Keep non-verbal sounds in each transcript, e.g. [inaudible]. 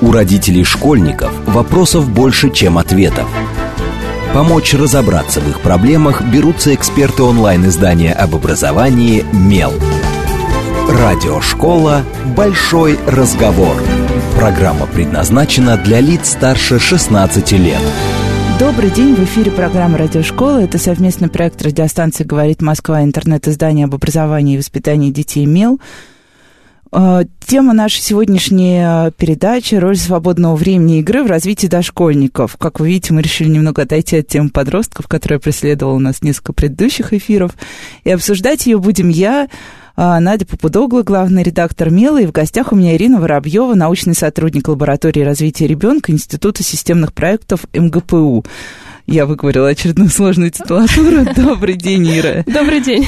У родителей школьников вопросов больше, чем ответов. Помочь разобраться в их проблемах берутся эксперты онлайн-издания об образовании «Мел». Радиошкола «Большой разговор». Программа предназначена для лиц старше 16 лет. Добрый день, в эфире программа «Радиошкола». Это совместный проект радиостанции «Говорит Москва», интернет-издание об образовании и воспитании детей «МЕЛ». А, тема нашей сегодняшней а, передачи – роль свободного времени игры в развитии дошкольников. Как вы видите, мы решили немного отойти от темы подростков, которая преследовала у нас несколько предыдущих эфиров. И обсуждать ее будем я, а, Надя Попудогла, главный редактор МЕЛа, и в гостях у меня Ирина Воробьева, научный сотрудник лаборатории развития ребенка Института системных проектов МГПУ. Я выговорила очередную сложную титулатуру. [laughs] Добрый день, Ира. Добрый день.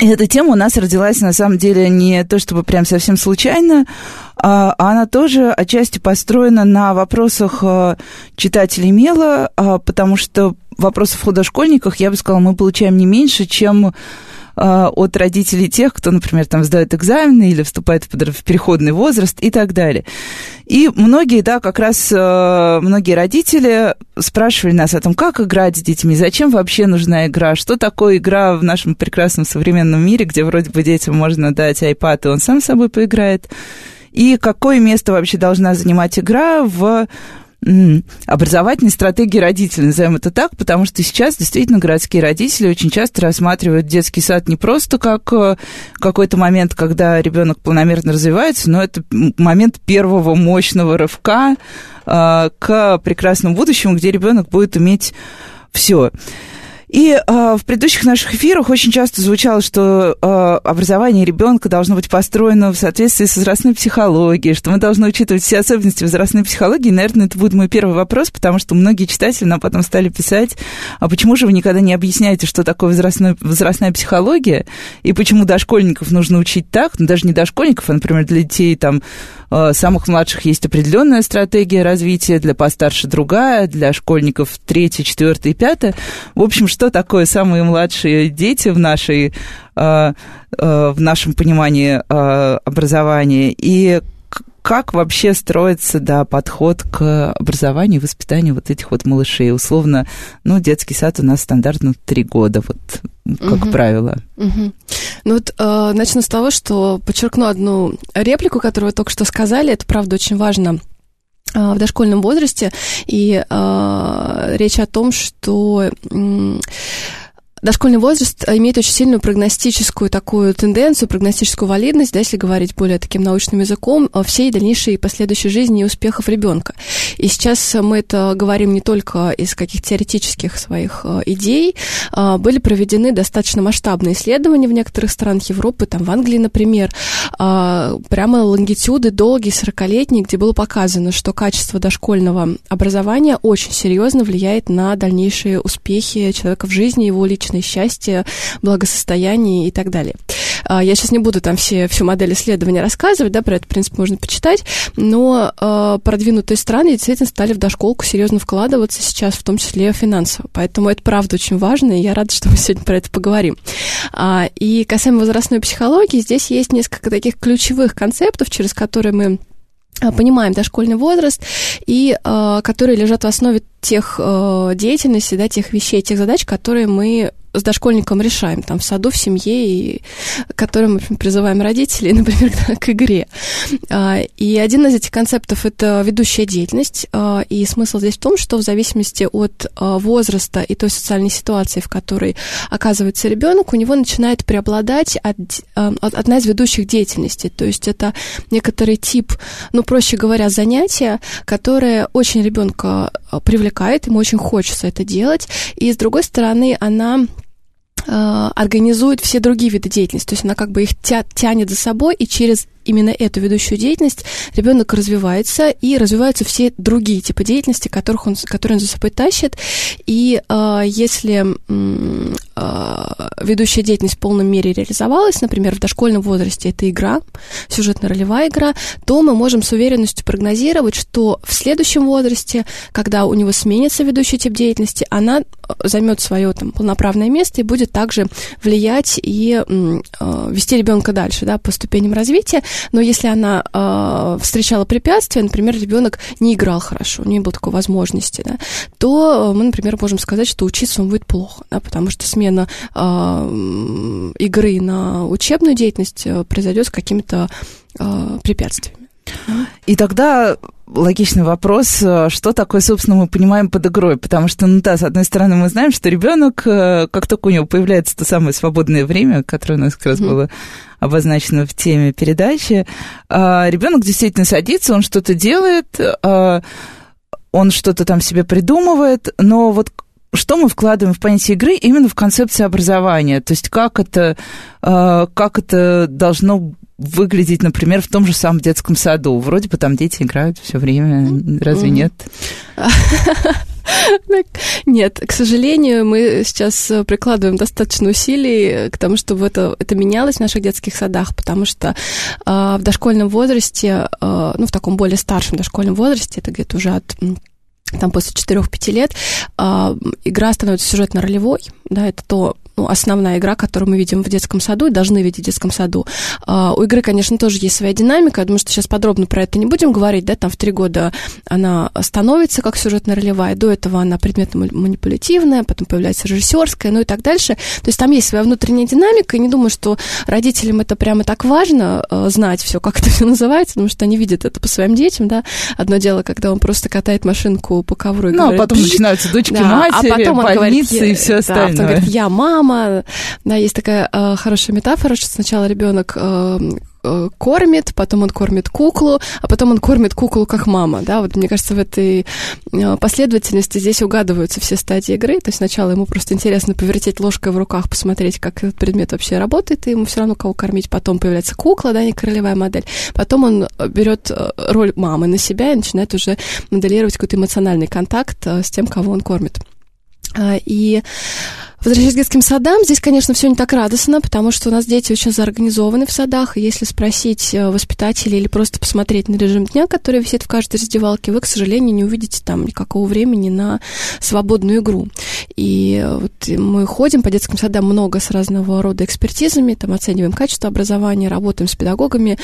И эта тема у нас родилась, на самом деле, не то чтобы прям совсем случайно, а она тоже отчасти построена на вопросах э, читателей Мела, а, потому что вопросов о дошкольниках, я бы сказала, мы получаем не меньше, чем а, от родителей тех, кто, например, там сдает экзамены или вступает в переходный возраст и так далее. И многие, да, как раз э, многие родители спрашивали нас о том, как играть с детьми, зачем вообще нужна игра, что такое игра в нашем прекрасном современном мире, где вроде бы детям можно дать iPad, и он сам с собой поиграет, и какое место вообще должна занимать игра в образовательной стратегии родителей, назовем это так, потому что сейчас действительно городские родители очень часто рассматривают детский сад не просто как э, какой-то момент, когда ребенок планомерно развивается, но это момент первого мощного рывка э, к прекрасному будущему, где ребенок будет иметь все. И э, в предыдущих наших эфирах очень часто звучало, что э, образование ребенка должно быть построено в соответствии с возрастной психологией, что мы должны учитывать все особенности возрастной психологии. Наверное, это будет мой первый вопрос, потому что многие читатели нам потом стали писать, а почему же вы никогда не объясняете, что такое возрастной, возрастная психология, и почему дошкольников нужно учить так, ну, даже не дошкольников, а, например, для детей там самых младших есть определенная стратегия развития, для постарше другая, для школьников третья, четвертая и пятая. В общем, что такое самые младшие дети в нашей э, э, в нашем понимании образования и как вообще строится, да, подход к образованию и воспитанию вот этих вот малышей? Условно, ну, детский сад у нас стандартно три года, вот, как угу. правило. Угу. Ну вот э, начну с того, что подчеркну одну реплику, которую вы только что сказали. Это, правда, очень важно э, в дошкольном возрасте. И э, речь о том, что... Э, Дошкольный возраст имеет очень сильную прогностическую такую тенденцию, прогностическую валидность, да, если говорить более таким научным языком, всей дальнейшей и последующей жизни и успехов ребенка. И сейчас мы это говорим не только из каких-то теоретических своих э, идей. Были проведены достаточно масштабные исследования в некоторых странах Европы, там в Англии, например, прямо лонгитюды долгие, 40-летние, где было показано, что качество дошкольного образования очень серьезно влияет на дальнейшие успехи человека в жизни, его личной личное счастье, благосостояние и так далее. А, я сейчас не буду там все, всю модель исследования рассказывать, да, про это, в принципе, можно почитать, но э, продвинутые страны действительно стали в дошколку серьезно вкладываться сейчас, в том числе финансово. Поэтому это правда очень важно, и я рада, что мы сегодня про это поговорим. А, и касаемо возрастной психологии, здесь есть несколько таких ключевых концептов, через которые мы а, понимаем дошкольный возраст и которые лежат в основе тех э, деятельностей, да, тех вещей, тех задач, которые мы с дошкольником решаем, там, в саду, в семье, и которым мы призываем родителей, [laughs] например, к игре. А, и один из этих концептов – это ведущая деятельность, а, и смысл здесь в том, что в зависимости от а, возраста и той социальной ситуации, в которой оказывается ребенок, у него начинает преобладать одна из ведущих деятельностей, то есть это некоторый тип, ну, проще говоря, занятия, которое очень ребенка привлекает, ему очень хочется это делать, и, с другой стороны, она организует все другие виды деятельности. То есть она как бы их тя тянет за собой, и через именно эту ведущую деятельность ребенок развивается, и развиваются все другие типы деятельности, которых он, которые он за собой тащит. И э, если э, ведущая деятельность в полном мере реализовалась, например, в дошкольном возрасте это игра, сюжетно-ролевая игра, то мы можем с уверенностью прогнозировать, что в следующем возрасте, когда у него сменится ведущий тип деятельности, она займет свое там полноправное место и будет также влиять и э, вести ребенка дальше, да, по ступеням развития. Но если она э, встречала препятствия, например, ребенок не играл хорошо, не было такой возможности, да, то мы, например, можем сказать, что учиться он будет плохо, да, потому что смена э, игры на учебную деятельность произойдет с какими-то э, препятствиями. И тогда логичный вопрос, э, что такое, собственно, мы понимаем под игрой, потому что, ну да, с одной стороны, мы знаем, что ребенок, э, как только у него появляется то самое свободное время, которое у нас как раз mm-hmm. было обозначено в теме передачи, а, ребенок действительно садится, он что-то делает, а, он что-то там себе придумывает, но вот что мы вкладываем в понятие игры именно в концепции образования, то есть как это, а, как это должно выглядеть, например, в том же самом детском саду. Вроде бы там дети играют все время, разве mm-hmm. нет? [laughs] Нет, к сожалению, мы сейчас прикладываем достаточно усилий к тому, чтобы это, это менялось в наших детских садах, потому что э, в дошкольном возрасте, э, ну, в таком более старшем дошкольном возрасте, это где-то уже от там после 4-5 лет э, игра становится сюжетно-ролевой, да, это то, ну, основная игра, которую мы видим в детском саду и должны видеть в детском саду. А, у игры, конечно, тоже есть своя динамика. Я думаю, что сейчас подробно про это не будем говорить, да, там в три года она становится как сюжетно-ролевая, до этого она предметно-манипулятивная, потом появляется режиссерская, ну и так дальше. То есть там есть своя внутренняя динамика, и не думаю, что родителям это прямо так важно э, знать все, как [laughs] это все называется, потому что они видят это по своим детям, да. Одно дело, когда он просто катает машинку по ковру и ну, а говорит... а потом начинаются дочки да, матери, а потом он больницы говорит, и все остальное. Да, потом говорит, я мама, мама, да, есть такая э, хорошая метафора, что сначала ребенок э, э, кормит, потом он кормит куклу, а потом он кормит куклу как мама, да, вот мне кажется, в этой э, последовательности здесь угадываются все стадии игры, то есть сначала ему просто интересно повертеть ложкой в руках, посмотреть, как этот предмет вообще работает, и ему все равно кого кормить, потом появляется кукла, да, не королевая модель, потом он берет э, роль мамы на себя и начинает уже моделировать какой-то эмоциональный контакт с тем, кого он кормит. А, и Возвращаясь к детским садам, здесь, конечно, все не так радостно, потому что у нас дети очень заорганизованы в садах, и если спросить э, воспитателей или просто посмотреть на режим дня, который висит в каждой раздевалке, вы, к сожалению, не увидите там никакого времени на свободную игру. И вот мы ходим по детским садам много с разного рода экспертизами, там оцениваем качество образования, работаем с педагогами,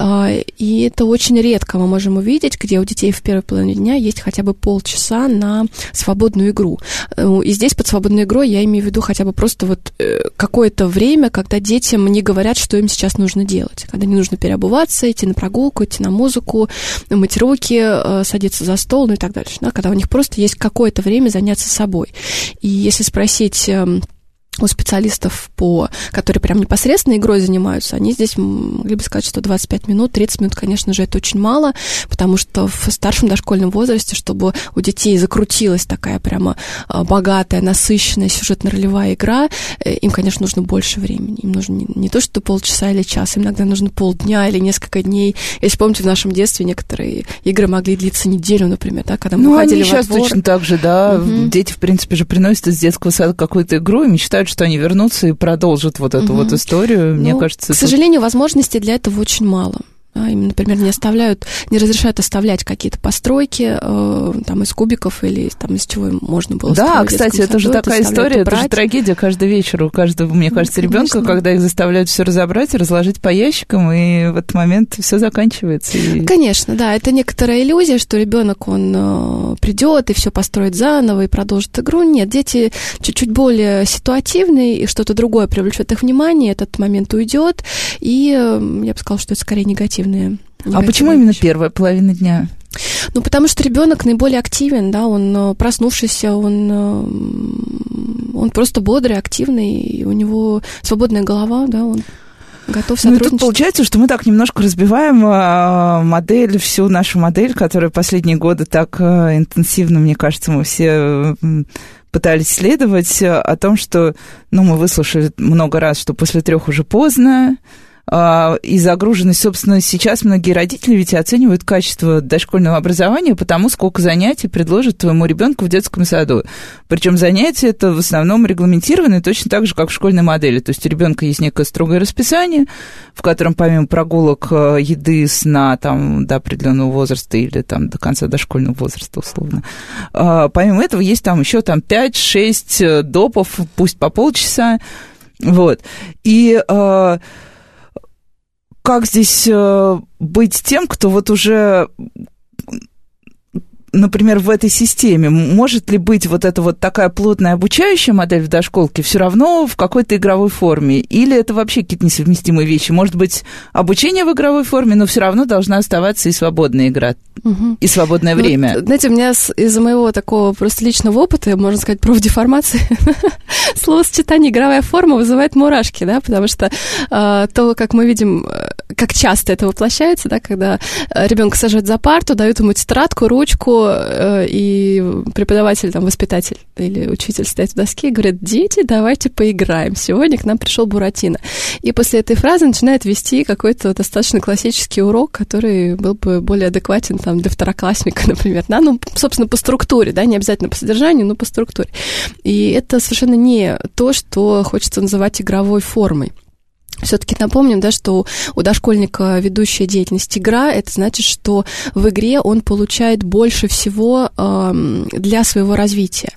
а, и это очень редко мы можем увидеть, где у детей в первой половине дня есть хотя бы полчаса на свободную игру. Э, и здесь под свободной игрой я имею имею в виду хотя бы просто вот э, какое-то время, когда детям не говорят, что им сейчас нужно делать. Когда не нужно переобуваться, идти на прогулку, идти на музыку, мыть руки, э, садиться за стол, ну и так дальше. Да? Когда у них просто есть какое-то время заняться собой. И если спросить эм, у специалистов, по, которые прям непосредственно игрой занимаются, они здесь могли бы сказать, что 25 минут, 30 минут, конечно же, это очень мало, потому что в старшем дошкольном возрасте, чтобы у детей закрутилась такая прямо а, богатая, насыщенная сюжетно-ролевая игра, э, им, конечно, нужно больше времени. Им нужно не, не то, что полчаса или час, им иногда нужно полдня или несколько дней. Если помните, в нашем детстве некоторые игры могли длиться неделю, например, да, когда мы ну, ходили они сейчас двор. точно так же, да. Угу. Дети, в принципе, же приносят из детского сада какую-то игру и мечтают, что они вернутся и продолжат вот эту угу. вот историю. Мне ну, кажется, к сожалению, возможностей для этого очень мало. А, им, например, не оставляют, не разрешают оставлять какие-то постройки э, там из кубиков или там из чего можно было. Да, кстати, это же такая история, это же трагедия каждый вечер у каждого, мне кажется, ребенка, когда их заставляют все разобрать, разложить по ящикам, и в этот момент все заканчивается. И... Конечно, да, это некоторая иллюзия, что ребенок он э, придет и все построит заново и продолжит игру. Нет, дети чуть-чуть более ситуативные, и что-то другое привлечет их внимание, этот момент уйдет, и э, я бы сказала, что это скорее негатив негативные. а почему именно первая половина дня? Ну, потому что ребенок наиболее активен, да, он э, проснувшийся, он, э, он просто бодрый, активный, и у него свободная голова, да, он готов сотрудничать. Ну, и тут получается, что мы так немножко разбиваем э, модель, всю нашу модель, которая последние годы так интенсивно, мне кажется, мы все пытались следовать о том, что, ну, мы выслушали много раз, что после трех уже поздно, и загруженность, собственно, сейчас многие родители ведь оценивают качество дошкольного образования потому, сколько занятий предложат твоему ребенку в детском саду. Причем занятия это в основном регламентированы точно так же, как в школьной модели. То есть у ребенка есть некое строгое расписание, в котором помимо прогулок, э, еды, сна там, до определенного возраста или там до конца дошкольного возраста, условно, а, помимо этого есть там еще там 5-6 э, допов, пусть по полчаса, вот. И э, как здесь э, быть тем, кто вот уже например, в этой системе, может ли быть вот эта вот такая плотная обучающая модель в дошколке все равно в какой-то игровой форме? Или это вообще какие-то несовместимые вещи? Может быть, обучение в игровой форме, но все равно должна оставаться и свободная игра, угу. и свободное ну, время? Знаете, у меня из-за моего такого просто личного опыта, можно сказать, профдеформации, [laughs] словосочетание «игровая форма» вызывает мурашки, да, потому что э, то, как мы видим, э, как часто это воплощается, да, когда э, ребенка сажают за парту, дают ему тетрадку, ручку, Э, и преподаватель, там, воспитатель или учитель стоит у доски и говорит, дети, давайте поиграем. Сегодня к нам пришел Буратино. И после этой фразы начинает вести какой-то достаточно классический урок, который был бы более адекватен там, для второклассника, [laughs] например. Да? Ну, собственно, по структуре, да, не обязательно по содержанию, но по структуре. И это совершенно не то, что хочется называть игровой формой. Все-таки напомним, да, что у дошкольника ведущая деятельность игра, это значит, что в игре он получает больше всего э, для своего развития.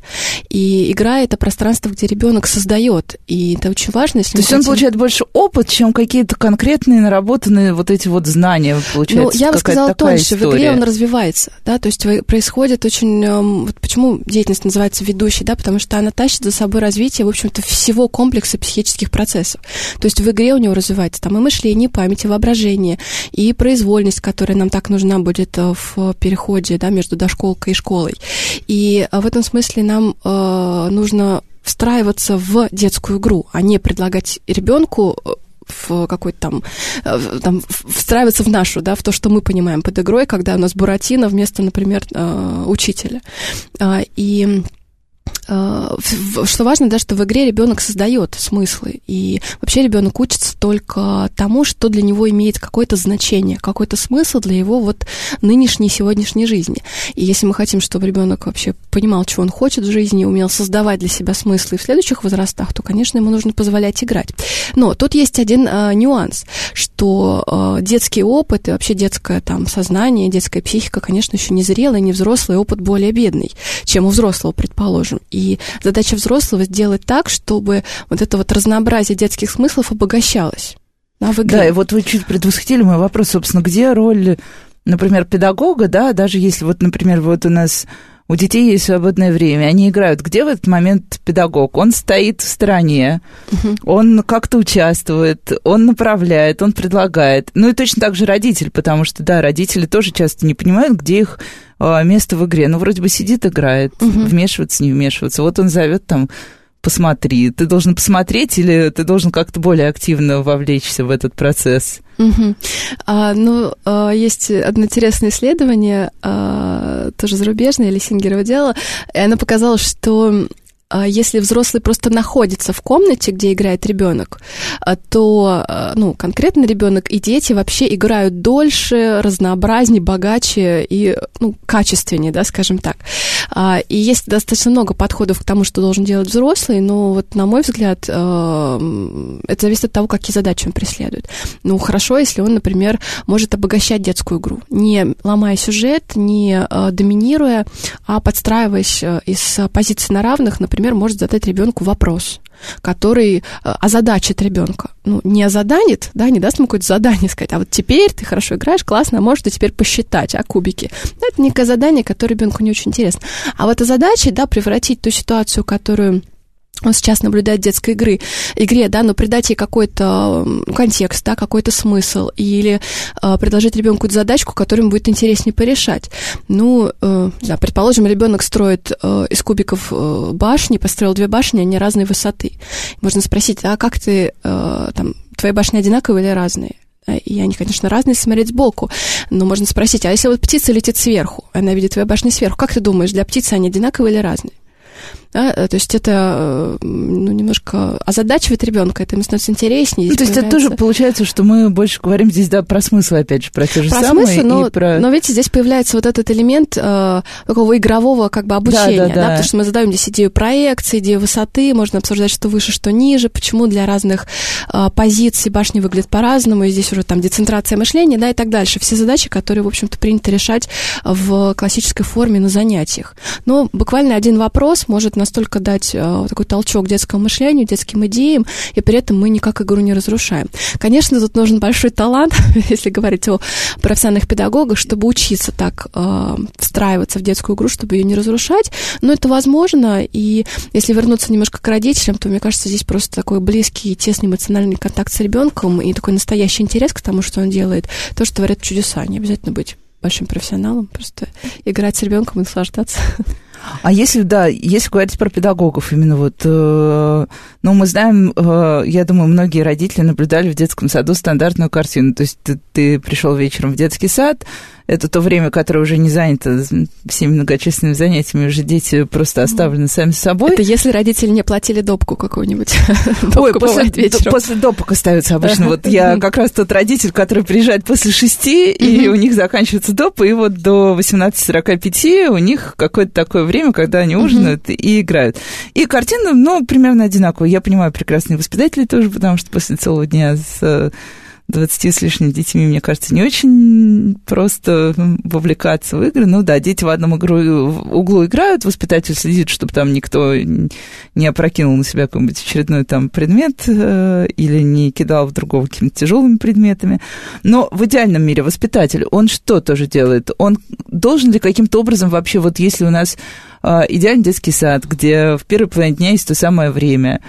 И игра это пространство, где ребенок создает. И это очень важно. Если То есть хотим... он получает больше опыт, чем какие-то конкретные наработанные вот эти вот знания, получается. Ну, я бы сказала тоньше, история. в игре он развивается, да, то есть происходит очень... Вот почему деятельность называется ведущей, да, потому что она тащит за собой развитие, в общем-то, всего комплекса психических процессов. То есть в игре у него развивается там и мышление, и память, и воображение, и произвольность, которая нам так нужна будет э, в переходе да, между дошколкой и школой. И э, в этом смысле нам э, нужно встраиваться в детскую игру, а не предлагать ребенку э, в какой-то там, там встраиваться в нашу, да, в то, что мы понимаем под игрой, когда у нас Буратино вместо, например, учителя. А, и что важно, да, что в игре ребенок создает смыслы, и вообще ребенок учится только тому, что для него имеет какое-то значение, какой-то смысл для его вот нынешней сегодняшней жизни. И если мы хотим, чтобы ребенок вообще понимал, чего он хочет в жизни, умел создавать для себя смыслы в следующих возрастах, то, конечно, ему нужно позволять играть. Но тут есть один э, нюанс, что э, детский опыт и вообще детское там сознание, детская психика, конечно, еще не зрелый, не взрослый, опыт более бедный, чем у взрослого, предположим. И задача взрослого сделать так, чтобы вот это вот разнообразие детских смыслов обогащалось. Да, в игре. да, и вот вы чуть предвосхитили мой вопрос, собственно, где роль, например, педагога, да, даже если вот, например, вот у нас у детей есть свободное время, они играют. Где в этот момент педагог? Он стоит в стороне, угу. он как-то участвует, он направляет, он предлагает. Ну и точно так же родитель, потому что, да, родители тоже часто не понимают, где их а, место в игре. Ну, вроде бы сидит, играет, угу. вмешиваться, не вмешиваться. Вот он зовет там посмотри. Ты должен посмотреть или ты должен как-то более активно вовлечься в этот процесс? Угу. А, ну, а, есть одно интересное исследование, а, тоже зарубежное, Лисингерова дело, и оно показало, что если взрослый просто находится в комнате, где играет ребенок, а, то, а, ну, конкретно ребенок и дети вообще играют дольше, разнообразнее, богаче и, ну, качественнее, да, скажем так. И есть достаточно много подходов к тому, что должен делать взрослый, но вот, на мой взгляд, это зависит от того, какие задачи он преследует. Ну, хорошо, если он, например, может обогащать детскую игру, не ломая сюжет, не доминируя, а подстраиваясь э, из позиций на равных, например, например, может задать ребенку вопрос, который э, озадачит ребенка. Ну, не озаданит, да, не даст ему какое-то задание сказать, а вот теперь ты хорошо играешь, классно, а можешь ты теперь посчитать, а кубики. Это некое задание, которое ребенку не очень интересно. А вот задача, да, превратить ту ситуацию, которую он сейчас наблюдает детской игры, игре, да, но придать ей какой-то контекст, да, какой-то смысл, или э, предложить ребенку задачку, которую ему будет интереснее порешать. Ну, э, да, предположим, ребенок строит э, из кубиков э, башни, построил две башни, они разной высоты. Можно спросить, а как ты, э, там, твои башни одинаковые или разные? И они, конечно, разные, смотреть сбоку. Но можно спросить, а если вот птица летит сверху, она видит твои башни сверху, как ты думаешь, для птицы они одинаковые или разные? Да? Э, то есть это э, ну, немножко озадачивает ребенка, это ему становится интереснее. Ну, то есть появляется... это тоже получается, что мы больше говорим здесь, да, про смысл, опять же, про те же про самые. Смысл, но, про... но видите, здесь появляется вот этот элемент э, такого игрового как бы обучения, да, да, да. да, потому что мы задаем здесь идею проекции, идею высоты, можно обсуждать, что выше, что ниже, почему для разных э, позиций башни выглядят по-разному, и здесь уже там децентрация мышления, да, и так дальше. Все задачи, которые, в общем-то, принято решать в классической форме на занятиях. Но буквально один вопрос может настолько дать э, такой толчок детскому мышлению, детским идеям, и при этом мы никак игру не разрушаем. Конечно, тут нужен большой талант, [laughs] если говорить о профессиональных педагогах, чтобы учиться так э, встраиваться в детскую игру, чтобы ее не разрушать, но это возможно, и если вернуться немножко к родителям, то, мне кажется, здесь просто такой близкий, тесный эмоциональный контакт с ребенком и такой настоящий интерес к тому, что он делает, то, что творят чудеса, не обязательно быть большим профессионалом, просто играть с ребенком и наслаждаться. [laughs] А если, да, если говорить про педагогов, именно вот, э, ну, мы знаем, э, я думаю, многие родители наблюдали в детском саду стандартную картину. То есть ты, ты пришел вечером в детский сад, это то время, которое уже не занято всеми многочисленными занятиями, уже дети просто оставлены сами собой. Это если родители не платили допку какую-нибудь. [laughs] Ой, после, после допок остаются обычно. Вот я как раз тот родитель, который приезжает после шести, и у них заканчивается доп, и вот до 18.45 у них какое-то такое время, когда они ужинают и играют. И картина, ну, примерно одинаковая. Я понимаю прекрасные воспитатели тоже, потому что после целого дня с 20 с лишним детьми, мне кажется, не очень просто вовлекаться в игры. Ну да, дети в одном игру, в углу играют, воспитатель следит, чтобы там никто не опрокинул на себя какой-нибудь очередной там предмет э, или не кидал в другого какими-то тяжелыми предметами. Но в идеальном мире воспитатель, он что тоже делает? Он должен ли каким-то образом вообще, вот если у нас идеальный детский сад, где в первой половине дня есть то самое время,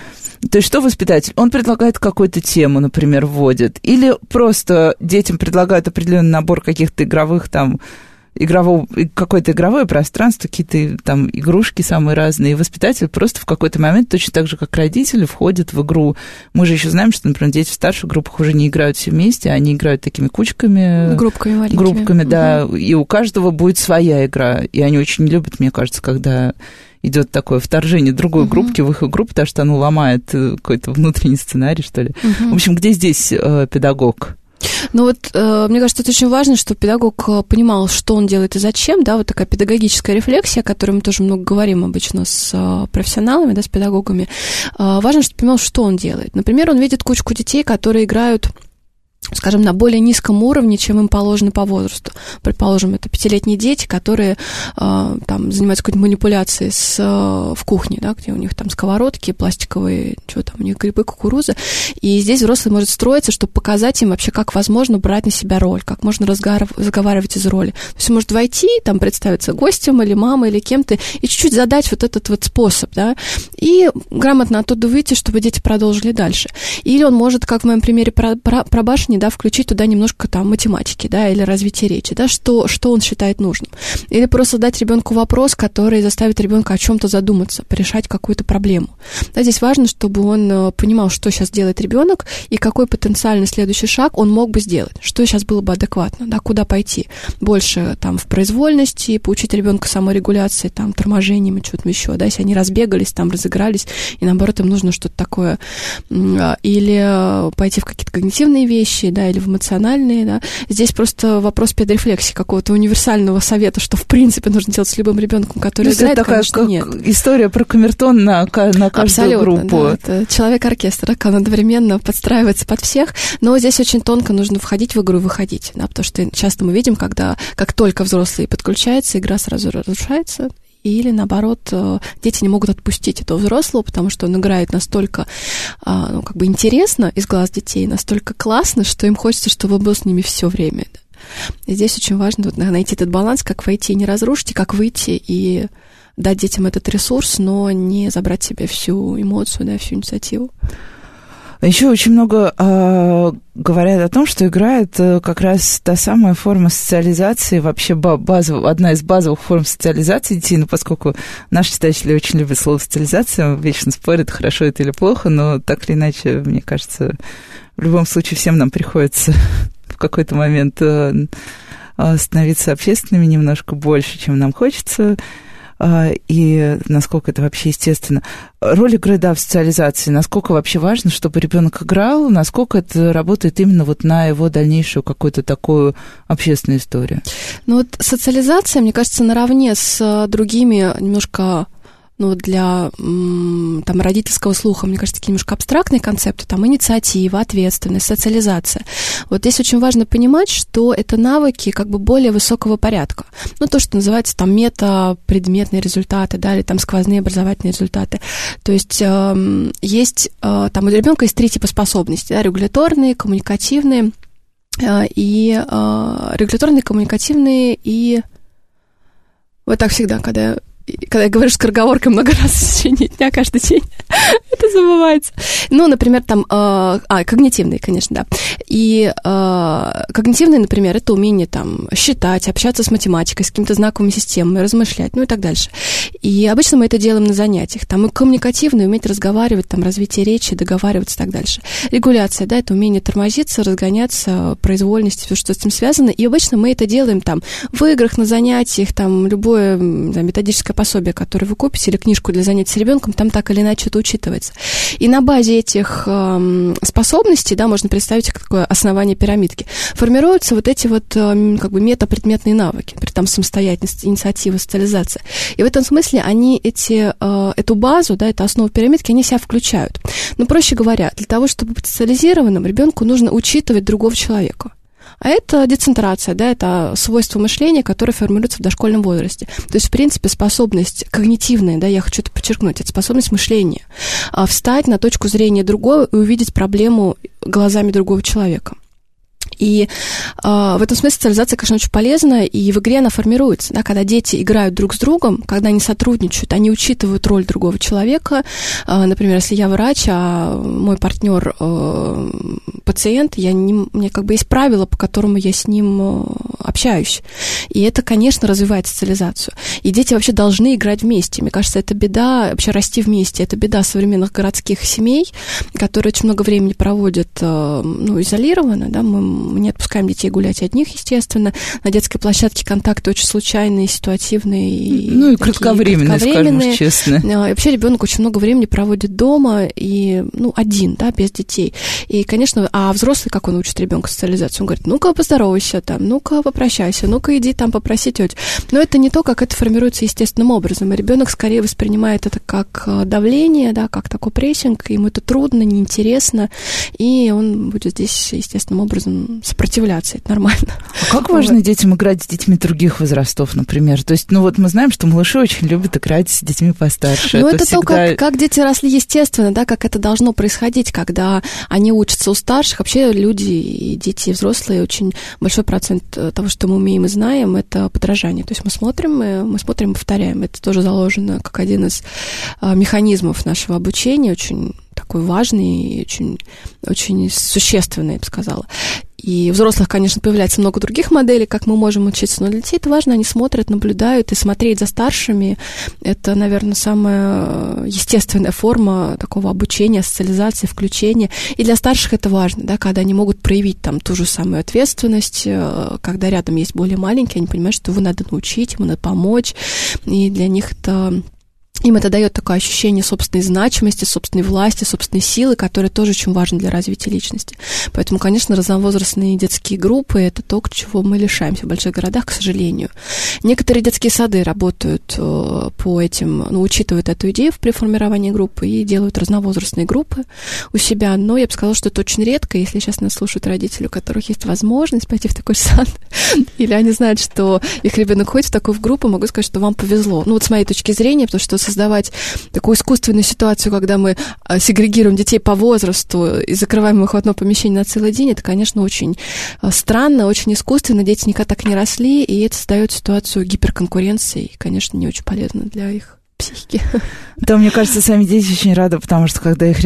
то есть что воспитатель? Он предлагает какую-то тему, например, вводит, или просто детям предлагают определенный набор каких-то игровых там игрового, какое-то игровое пространство, какие-то там игрушки самые разные, и воспитатель просто в какой-то момент, точно так же, как родители, входят в игру. Мы же еще знаем, что, например, дети в старших группах уже не играют все вместе, они играют такими кучками. Группками маленькими. Группками, да, угу. и у каждого будет своя игра, и они очень любят, мне кажется, когда идет такое вторжение другой uh-huh. группки в их группу, потому что оно ломает э, какой-то внутренний сценарий, что ли. Uh-huh. В общем, где здесь э, педагог? Ну вот, э, мне кажется, это очень важно, чтобы педагог э, понимал, что он делает и зачем, да, вот такая педагогическая рефлексия, о которой мы тоже много говорим обычно с э, профессионалами, да, с педагогами. Важно, чтобы понимал, что он делает. Например, он видит кучку детей, которые играют скажем, на более низком уровне, чем им положено по возрасту. Предположим, это пятилетние дети, которые э, там занимаются какой-то манипуляцией с, э, в кухне, да, где у них там сковородки, пластиковые, что там, у них грибы, кукуруза. И здесь взрослый может строиться, чтобы показать им вообще, как возможно брать на себя роль, как можно разговаривать из роли. То есть может войти, там представиться гостем или мамой, или кем-то, и чуть-чуть задать вот этот вот способ, да, и грамотно оттуда выйти, чтобы дети продолжили дальше. Или он может, как в моем примере про, про, про башни, да, включить туда немножко там математики, да, или развития речи, да, что, что он считает нужным. Или просто дать ребенку вопрос, который заставит ребенка о чем-то задуматься, порешать какую-то проблему. Да, здесь важно, чтобы он э, понимал, что сейчас делает ребенок и какой потенциальный следующий шаг он мог бы сделать, что сейчас было бы адекватно, да, куда пойти. Больше там в произвольности, поучить ребенка саморегуляции, там, торможением и что-то еще, да, если они разбегались, там, разыгрались, и наоборот им нужно что-то такое. А, или э, пойти в какие-то когнитивные вещи, да, или в эмоциональные, да. Здесь просто вопрос педрефлексии, какого-то универсального совета, что в принципе нужно делать с любым ребенком, который То играет, такая конечно, нет. история про камертон на, на каждую Абсолютно, группу. Да, это человек-оркестр, он одновременно подстраивается под всех, но здесь очень тонко нужно входить в игру и выходить, да, потому что часто мы видим, когда как только взрослые подключаются, игра сразу разрушается, или наоборот э, дети не могут отпустить этого взрослого, потому что он играет настолько, а, ну, как бы интересно из глаз детей, настолько классно, что им хочется, чтобы он был с ними все время. И здесь очень важно вот, найти этот баланс, как войти и не разрушить, и как выйти и дать детям этот ресурс, но не забрать себе всю эмоцию, да, всю инициативу. Еще очень много э, говорят о том, что играет э, как раз та самая форма социализации, вообще базов, одна из базовых форм социализации детей, ну, поскольку наши читатели очень любят слово социализация, вечно спорят, хорошо это или плохо, но так или иначе, мне кажется, в любом случае всем нам приходится [laughs] в какой-то момент э, становиться общественными немножко больше, чем нам хочется. А, и насколько это вообще естественно. Роль игры, да, в социализации, насколько вообще важно, чтобы ребенок играл, насколько это работает именно вот на его дальнейшую какую-то такую общественную историю. Ну вот социализация, мне кажется, наравне с другими немножко ну, для там, родительского слуха, мне кажется, такие немножко абстрактные концепты, там инициатива, ответственность, социализация. Вот здесь очень важно понимать, что это навыки как бы более высокого порядка. Ну, то, что называется там метапредметные результаты, да, или там сквозные образовательные результаты. То есть э, есть, э, там у ребенка есть три типа способностей, да, регуляторные, коммуникативные э, и э, регуляторные, коммуникативные и вот так всегда, когда когда я говорю скороговоркой много [laughs] раз в течение дня, каждый день, [laughs] это забывается. Ну, например, там, э, а, когнитивные, конечно, да. И э, когнитивные, например, это умение там считать, общаться с математикой, с какими-то знаковыми системами, размышлять, ну и так дальше. И обычно мы это делаем на занятиях. Там и коммуникативные, уметь разговаривать, там, развитие речи, договариваться и так дальше. Регуляция, да, это умение тормозиться, разгоняться, произвольность, все, что с этим связано. И обычно мы это делаем там в играх, на занятиях, там, любое там, методическое пособие, которое вы купите, или книжку для занятий с ребенком, там так или иначе это учитывается. И на базе этих э, способностей, да, можно представить как такое основание пирамидки, формируются вот эти вот э, как бы метапредметные навыки, при том самостоятельность, инициатива, социализация. И в этом смысле они эти, э, эту базу, да, эту основу пирамидки, они себя включают. Но, проще говоря, для того, чтобы быть социализированным, ребенку нужно учитывать другого человека. А это децентрация, да, это свойство мышления, которое формируется в дошкольном возрасте. То есть, в принципе, способность когнитивная, да, я хочу это подчеркнуть, это способность мышления. А встать на точку зрения другого и увидеть проблему глазами другого человека. И э, в этом смысле социализация, конечно, очень полезна, и в игре она формируется. Да, когда дети играют друг с другом, когда они сотрудничают, они учитывают роль другого человека. Э, например, если я врач, а мой партнер э, пациент, я не, у меня как бы есть правила, по которому я с ним э, общаюсь. И это, конечно, развивает социализацию. И дети вообще должны играть вместе. Мне кажется, это беда, вообще расти вместе. Это беда современных городских семей, которые очень много времени проводят э, ну, изолированно. Да? Мы, не отпускаем детей гулять одних, естественно. На детской площадке контакты очень случайные, ситуативные. Ну и кратковременные, кратковременные. скажем честно. Э, и вообще ребенок очень много времени проводит дома и, ну, один, да, без детей. И, конечно, а взрослый, как он учит ребенка социализацию? Он говорит, ну-ка, поздоровайся там, ну-ка, попрощайся, ну-ка, иди там попроси тетю. Но это не то, как это формируется естественным образом. И ребенок скорее воспринимает это как э, давление, да, как такой прессинг, ему это трудно, неинтересно, и он будет здесь естественным образом сопротивляться, это нормально. А как важно вот. детям играть с детьми других возрастов, например? То есть, ну вот мы знаем, что малыши очень любят играть с детьми постарше. Ну это, это всегда... то, как, как дети росли естественно, да, как это должно происходить, когда они учатся у старших, вообще люди и дети, и взрослые, очень большой процент э, того, что мы умеем и знаем, это подражание. То есть мы смотрим, мы, мы смотрим и повторяем. Это тоже заложено как один из а, механизмов нашего обучения, очень такой важный и очень, очень существенный, я бы сказала. И взрослых, конечно, появляется много других моделей, как мы можем учиться, но для детей это важно, они смотрят, наблюдают, и смотреть за старшими — это, наверное, самая естественная форма такого обучения, социализации, включения. И для старших это важно, да, когда они могут проявить там ту же самую ответственность, э, когда рядом есть более маленькие, они понимают, что его надо научить, ему надо помочь, и для них это им это дает такое ощущение собственной значимости, собственной власти, собственной силы, которая тоже очень важна для развития личности. Поэтому, конечно, разновозрастные детские группы — это то, чего мы лишаемся в больших городах, к сожалению. Некоторые детские сады работают э, по этим, ну, учитывают эту идею при формировании группы и делают разновозрастные группы у себя. Но я бы сказала, что это очень редко, если сейчас нас слушают родители, у которых есть возможность пойти в такой [laughs] сад, или они знают, что их ребенок ходит в такую группу, могу сказать, что вам повезло. Ну, вот с моей точки зрения, потому что создавать такую искусственную ситуацию, когда мы а, сегрегируем детей по возрасту и закрываем их в одно помещение на целый день, это, конечно, очень а, странно, очень искусственно. Дети никогда так не росли, и это создает ситуацию гиперконкуренции, и, конечно, не очень полезно для их психики. Да, мне кажется, сами дети очень рады, потому что когда их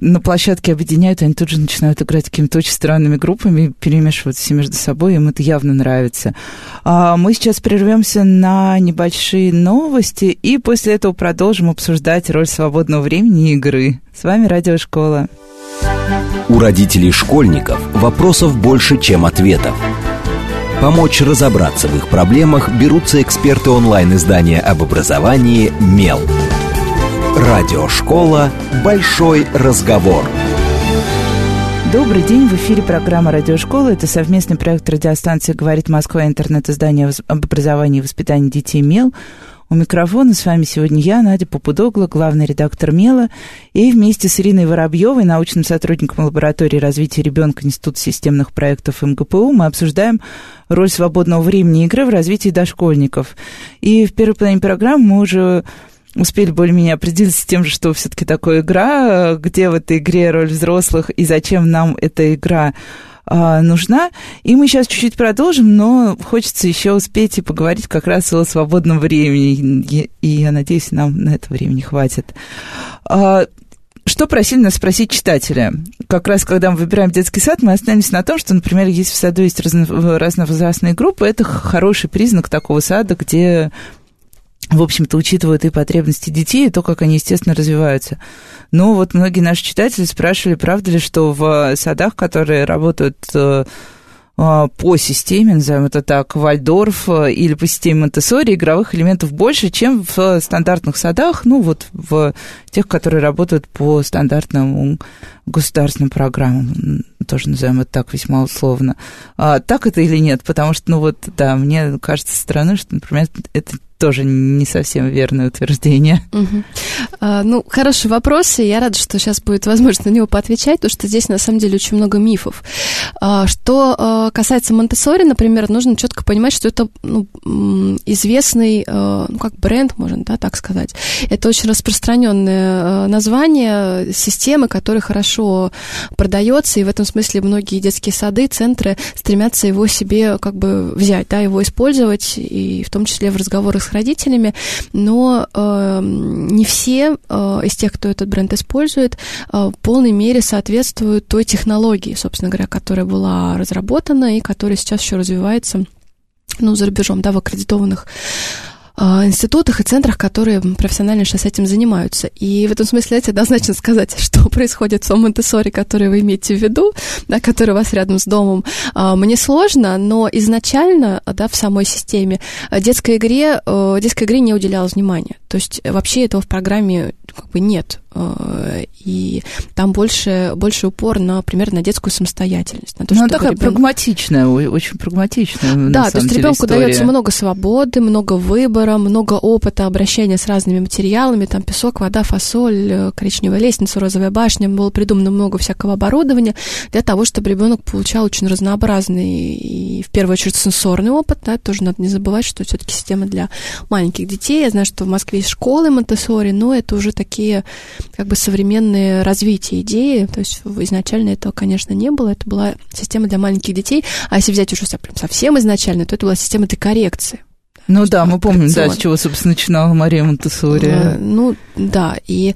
на площадке объединяют, они тут же начинают играть какими-то очень странными группами, перемешиваться все между собой, им это явно нравится. А мы сейчас прервемся на небольшие новости, и после этого продолжим обсуждать роль свободного времени и игры. С вами Радиошкола. У родителей школьников вопросов больше, чем ответов. Помочь разобраться в их проблемах берутся эксперты онлайн-издания об образовании «Мел». Радиошкола «Большой разговор». Добрый день, в эфире программа «Радиошкола». Это совместный проект радиостанции «Говорит Москва» интернет-издание об образовании и воспитании детей «Мел». У микрофона с вами сегодня я, Надя Попудогла, главный редактор МЕЛа, и вместе с Ириной Воробьевой, научным сотрудником лаборатории развития ребенка Института системных проектов МГПУ, мы обсуждаем роль свободного времени игры в развитии дошкольников. И в первой половине программы мы уже успели более-менее определиться с тем, что все-таки такое игра, где в этой игре роль взрослых и зачем нам эта игра а, нужна. И мы сейчас чуть-чуть продолжим, но хочется еще успеть и поговорить как раз о свободном времени. И я надеюсь, нам на это времени хватит. А, что просили нас спросить читателя? Как раз, когда мы выбираем детский сад, мы остановились на том, что, например, если в саду есть разно- разновозрастные группы, это хороший признак такого сада, где в общем-то, учитывают и потребности детей, и то, как они, естественно, развиваются. Но вот многие наши читатели спрашивали, правда ли, что в садах, которые работают э, по системе, назовем это так, Вальдорф э, или по системе Монтессори игровых элементов больше, чем в стандартных садах, ну вот в тех, которые работают по стандартным государственным программам, тоже назовем это так весьма условно. А, так это или нет? Потому что, ну вот, да, мне кажется стороны, что, например, это тоже не совсем верное утверждение. Угу. А, ну, хороший вопрос, и я рада, что сейчас будет возможность на него поотвечать, потому что здесь на самом деле очень много мифов. А, что а, касается Монтессори, например, нужно четко понимать, что это ну, известный, а, ну, как бренд, можно, да, так сказать. Это очень распространенное а, название системы, которая хорошо продается, и в этом смысле многие детские сады, центры стремятся его себе как бы взять, да, его использовать, и в том числе в разговорах с родителями, но э, не все э, из тех, кто этот бренд использует, э, в полной мере соответствуют той технологии, собственно говоря, которая была разработана и которая сейчас еще развивается ну, за рубежом, да, в аккредитованных институтах и центрах, которые профессионально сейчас этим занимаются. И в этом смысле давайте однозначно сказать, [laughs] что происходит в Монтессори, который вы имеете в виду, да, который у вас рядом с домом, а, мне сложно, но изначально да, в самой системе детской игре, э, детской игре не уделялось внимания. То есть вообще этого в программе как бы нет. Э, и там больше, больше упор, например, на детскую самостоятельность. На то, ну, такая ребенок... прагматичная, очень прагматичная. Да, то есть ребенку дается много свободы, много выбора, много опыта обращения с разными материалами, там песок, вода, фасоль, э, коричневая лестница, розовая башня, было придумано много всякого оборудования для того, чтобы ребенок получал очень разнообразный и в первую очередь сенсорный опыт, да, тоже надо не забывать, что все-таки система для маленьких детей. Я знаю, что в Москве есть школы монте но это уже такие как бы современные развития идеи. То есть изначально этого, конечно, не было. Это была система для маленьких детей. А если взять уже совсем изначально, то это была система для коррекции. Ну да, мы помним, да, с чего, собственно, начинала Мария Монтессори. А, ну да, и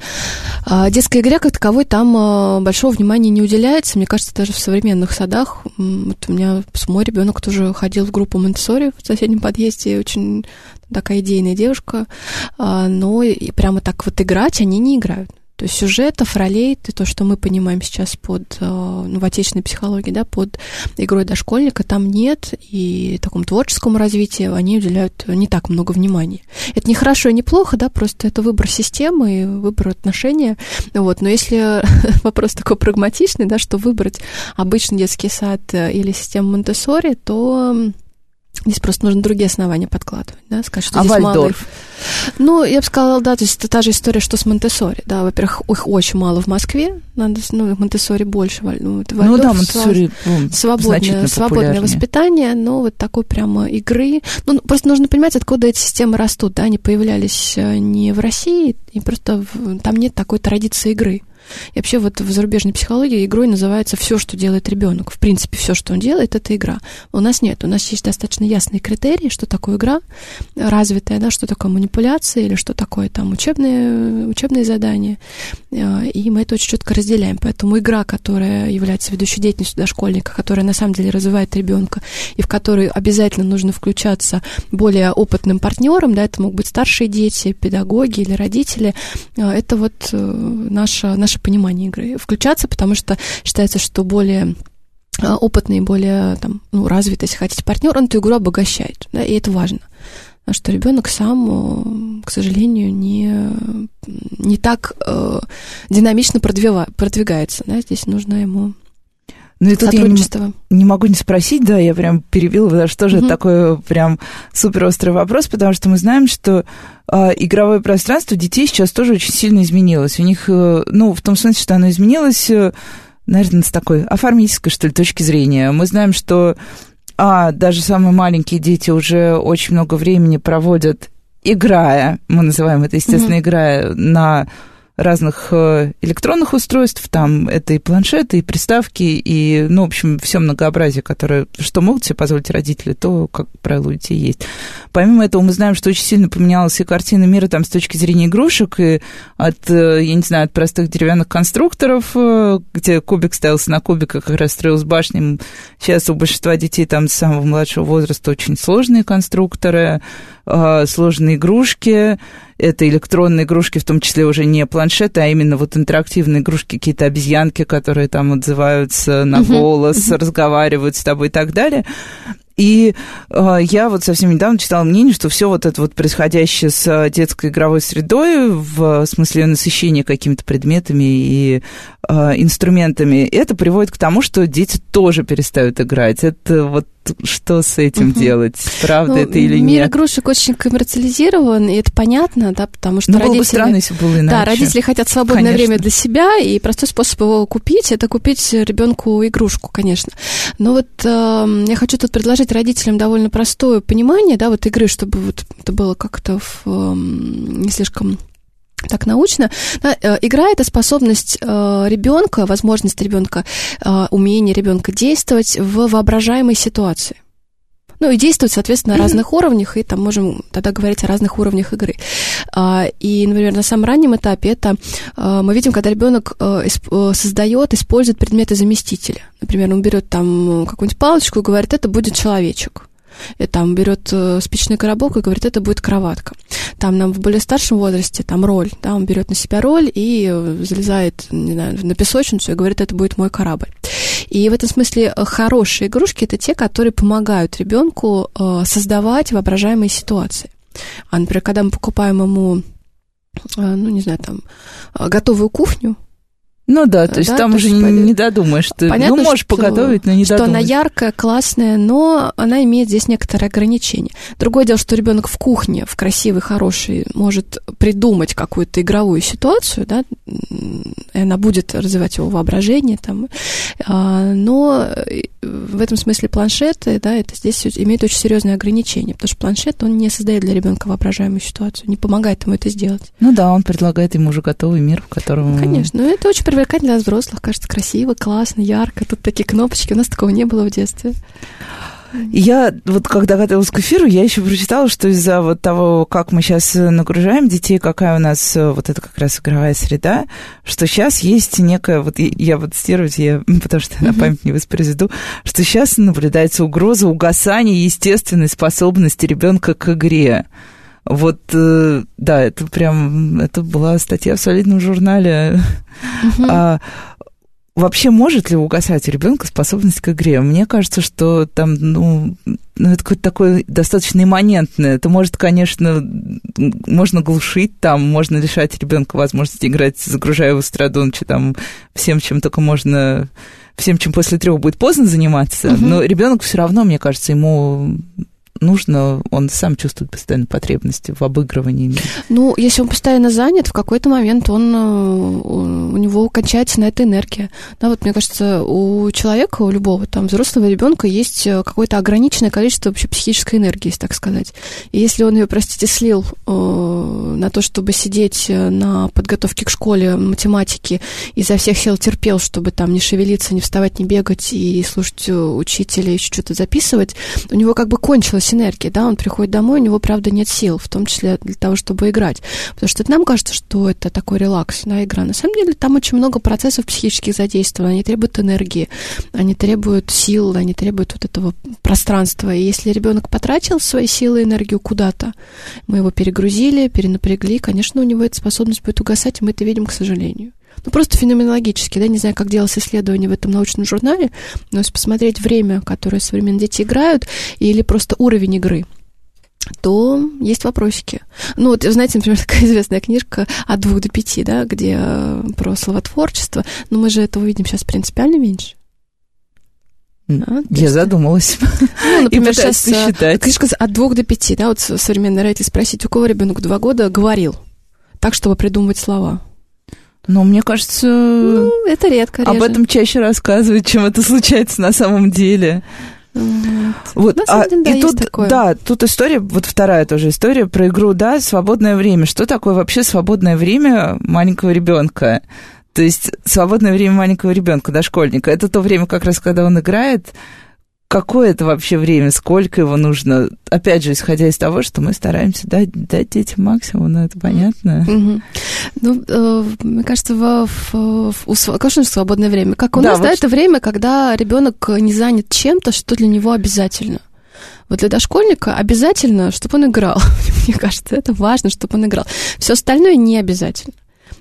а, детской игре как таковой там а, большого внимания не уделяется. Мне кажется, даже в современных садах. Вот у меня мой ребенок тоже ходил в группу Монтессори в соседнем подъезде, очень такая идейная девушка, а, но и прямо так вот играть они не играют. То есть сюжетов, ролей, то, что мы понимаем сейчас под, а, ну, в отечественной психологии, да, под игрой дошкольника, там нет, и такому творческому развитию они уделяют не так много внимания. Это не хорошо и не плохо, да, просто это выбор системы выбор отношения, вот, но если [laughs] вопрос такой прагматичный, да, что выбрать обычный детский сад э, или систему монте то Здесь просто нужно другие основания подкладывать, да, сказать, что а здесь Вальдорф? Мало... Ну, я бы сказала, да, то есть это та же история, что с монте да, во-первых, их очень мало в Москве, надо, ну, монте больше, ну, это Вальдорф, ну да, монте ну, свободное, свободное воспитание, но вот такой прямо игры, ну, просто нужно понимать, откуда эти системы растут, да, они появлялись э, не в России, и просто в... там нет такой традиции игры. И вообще вот в зарубежной психологии игрой называется все, что делает ребенок. В принципе, все, что он делает, это игра. У нас нет. У нас есть достаточно ясные критерии, что такое игра развитая, да, что такое манипуляция или что такое там учебные, учебные задания. А, и мы это очень четко разделяем. Поэтому игра, которая является ведущей деятельностью дошкольника, которая на самом деле развивает ребенка, и в которой обязательно нужно включаться более опытным партнером, да, это могут быть старшие дети, педагоги или родители, а, это вот э, наша наше понимание игры включаться, потому что считается, что более опытный, более там, ну, развитый, если хотите, партнер, он эту игру обогащает, да, и это важно. Что ребенок сам, к сожалению, не, не так э, динамично продвигается. Да, здесь нужно ему Ну и тут я не, не могу не спросить, да, я прям перебила, потому что тоже угу. такой прям супер острый вопрос, потому что мы знаем, что э, игровое пространство детей сейчас тоже очень сильно изменилось. У них, э, ну, в том смысле, что оно изменилось, э, наверное, с такой оформительской, что ли, точки зрения. Мы знаем, что а, даже самые маленькие дети уже очень много времени проводят играя, мы называем это, естественно, угу. играя на разных э, электронных устройств, там это и планшеты, и приставки, и, ну, в общем, все многообразие, которое, что могут себе позволить родители, то, как правило, у детей есть. Помимо этого, мы знаем, что очень сильно поменялась и картина мира там с точки зрения игрушек, и от, э, я не знаю, от простых деревянных конструкторов, э, где кубик ставился на кубик, как раз строил с башней. Сейчас у большинства детей там с самого младшего возраста очень сложные конструкторы, сложные игрушки, это электронные игрушки, в том числе уже не планшеты, а именно вот интерактивные игрушки, какие-то обезьянки, которые там отзываются на голос, разговаривают с тобой и так далее. И э, я вот совсем недавно читала мнение, что все вот это вот происходящее с детской игровой средой, в смысле насыщения какими-то предметами и э, инструментами, это приводит к тому, что дети тоже перестают играть. Это вот что с этим угу. делать? Правда ну, это или мир нет? Мир игрушек очень коммерциализирован, и это понятно, да, потому что ну, родители... Было бы странно, если было иначе. Да, родители хотят свободное конечно. время для себя, и простой способ его купить – это купить ребенку игрушку, конечно. Но вот э, я хочу тут предложить родителям довольно простое понимание, да, вот игры, чтобы вот это было как-то в, э, не слишком так научно. Да, э, игра это способность э, ребенка, возможность ребенка, э, умение ребенка действовать в воображаемой ситуации. Ну и действовать, соответственно, на разных уровнях, и там можем тогда говорить о разных уровнях игры. А, и, например, на самом раннем этапе это мы видим, когда ребенок создает, использует предметы заместителя. Например, он берет там какую-нибудь палочку и говорит, это будет человечек и там берет э, спичный коробок и говорит, это будет кроватка. Там нам в более старшем возрасте, там роль, да, он берет на себя роль и э, залезает, не знаю, на песочницу и говорит, это будет мой корабль. И в этом смысле э, хорошие игрушки это те, которые помогают ребенку создавать воображаемые ситуации. А, например, когда мы покупаем ему ну, не знаю, там, готовую кухню, ну да, то есть да, там то уже есть, не, додумаешь. Ты, понятно, ну, можешь что, поготовить, но не что додумаешь. она яркая, классная, но она имеет здесь некоторые ограничения. Другое дело, что ребенок в кухне, в красивой, хорошей, может придумать какую-то игровую ситуацию, да, и она будет развивать его воображение там. А, но в этом смысле планшеты, да, это здесь имеет очень серьезные ограничения, потому что планшет, он не создает для ребенка воображаемую ситуацию, не помогает ему это сделать. Ну да, он предлагает ему уже готовый мир, в котором... Конечно, но это очень привлекательно для взрослых, кажется, красиво, классно, ярко. Тут такие кнопочки, у нас такого не было в детстве. Я вот когда готовилась к эфиру, я еще прочитала, что из-за вот того, как мы сейчас нагружаем детей, какая у нас э, вот эта как раз игровая среда, что сейчас есть некая, вот я вот цитировать, я, [laughs] потому что на память не воспроизведу, что сейчас наблюдается угроза угасания естественной способности ребенка к игре. Вот, э, да, это прям, это была статья в солидном журнале. Uh-huh. А, вообще может ли угасать у ребенка способность к игре? Мне кажется, что там, ну, ну это какое-то такое достаточно имманентное. Это может, конечно, можно глушить там, можно лишать ребенка возможности играть, загружая его в страдончи, там, всем, чем только можно всем, чем после трех будет поздно заниматься, угу. но ребенок все равно, мне кажется, ему нужно, он сам чувствует постоянно потребности в обыгрывании. Ну, если он постоянно занят, в какой-то момент он, э, у него кончается на это энергия. Да, вот мне кажется, у человека, у любого там взрослого ребенка есть э, какое-то ограниченное количество вообще психической энергии, так сказать. И если он ее, простите, слил э, на то, чтобы сидеть э, на подготовке к школе математики, изо всех сил терпел, чтобы там не шевелиться, не вставать, не бегать и слушать учителя, еще что-то записывать, у него как бы кончилось есть энергии, да, он приходит домой, у него, правда, нет сил, в том числе для того, чтобы играть. Потому что нам кажется, что это такой релакс, да, игра. На самом деле там очень много процессов психических задействований, они требуют энергии, они требуют сил, они требуют вот этого пространства. И если ребенок потратил свои силы и энергию куда-то, мы его перегрузили, перенапрягли, конечно, у него эта способность будет угасать, и мы это видим, к сожалению. Ну, просто феноменологически, да, не знаю, как делалось исследование в этом научном журнале, но если посмотреть время, которое современные дети играют, или просто уровень игры, то есть вопросики. Ну, вот, знаете, например, [laughs] такая известная книжка «От двух до пяти», да, где э, про словотворчество, но мы же этого видим сейчас принципиально меньше. А, Я есть... задумалась. [laughs] Ну, например, сейчас э, считать. книжка от двух до пяти, да, вот современный родитель спросить, у кого ребенок два года говорил, так, чтобы придумывать слова. Но мне кажется, ну, это редко. Реже. Об этом чаще рассказывают, чем это случается на самом деле. Вот, вот а, деле, да, и тут, такое. да, тут история, вот вторая тоже история про игру, да, свободное время. Что такое вообще свободное время маленького ребенка? То есть свободное время маленького ребенка, дошкольника, это то время как раз, когда он играет, какое это вообще время, сколько его нужно. Опять же, исходя из того, что мы стараемся дать, дать детям максимум, ну, это понятно. Mm-hmm. Ну, э, мне кажется, в, в, в, конечно, свободное время. Как у да, нас, вот да, это время, когда ребенок не занят чем-то, что для него обязательно. Вот для дошкольника обязательно, чтобы он играл. [laughs] Мне кажется, это важно, чтобы он играл. Все остальное не обязательно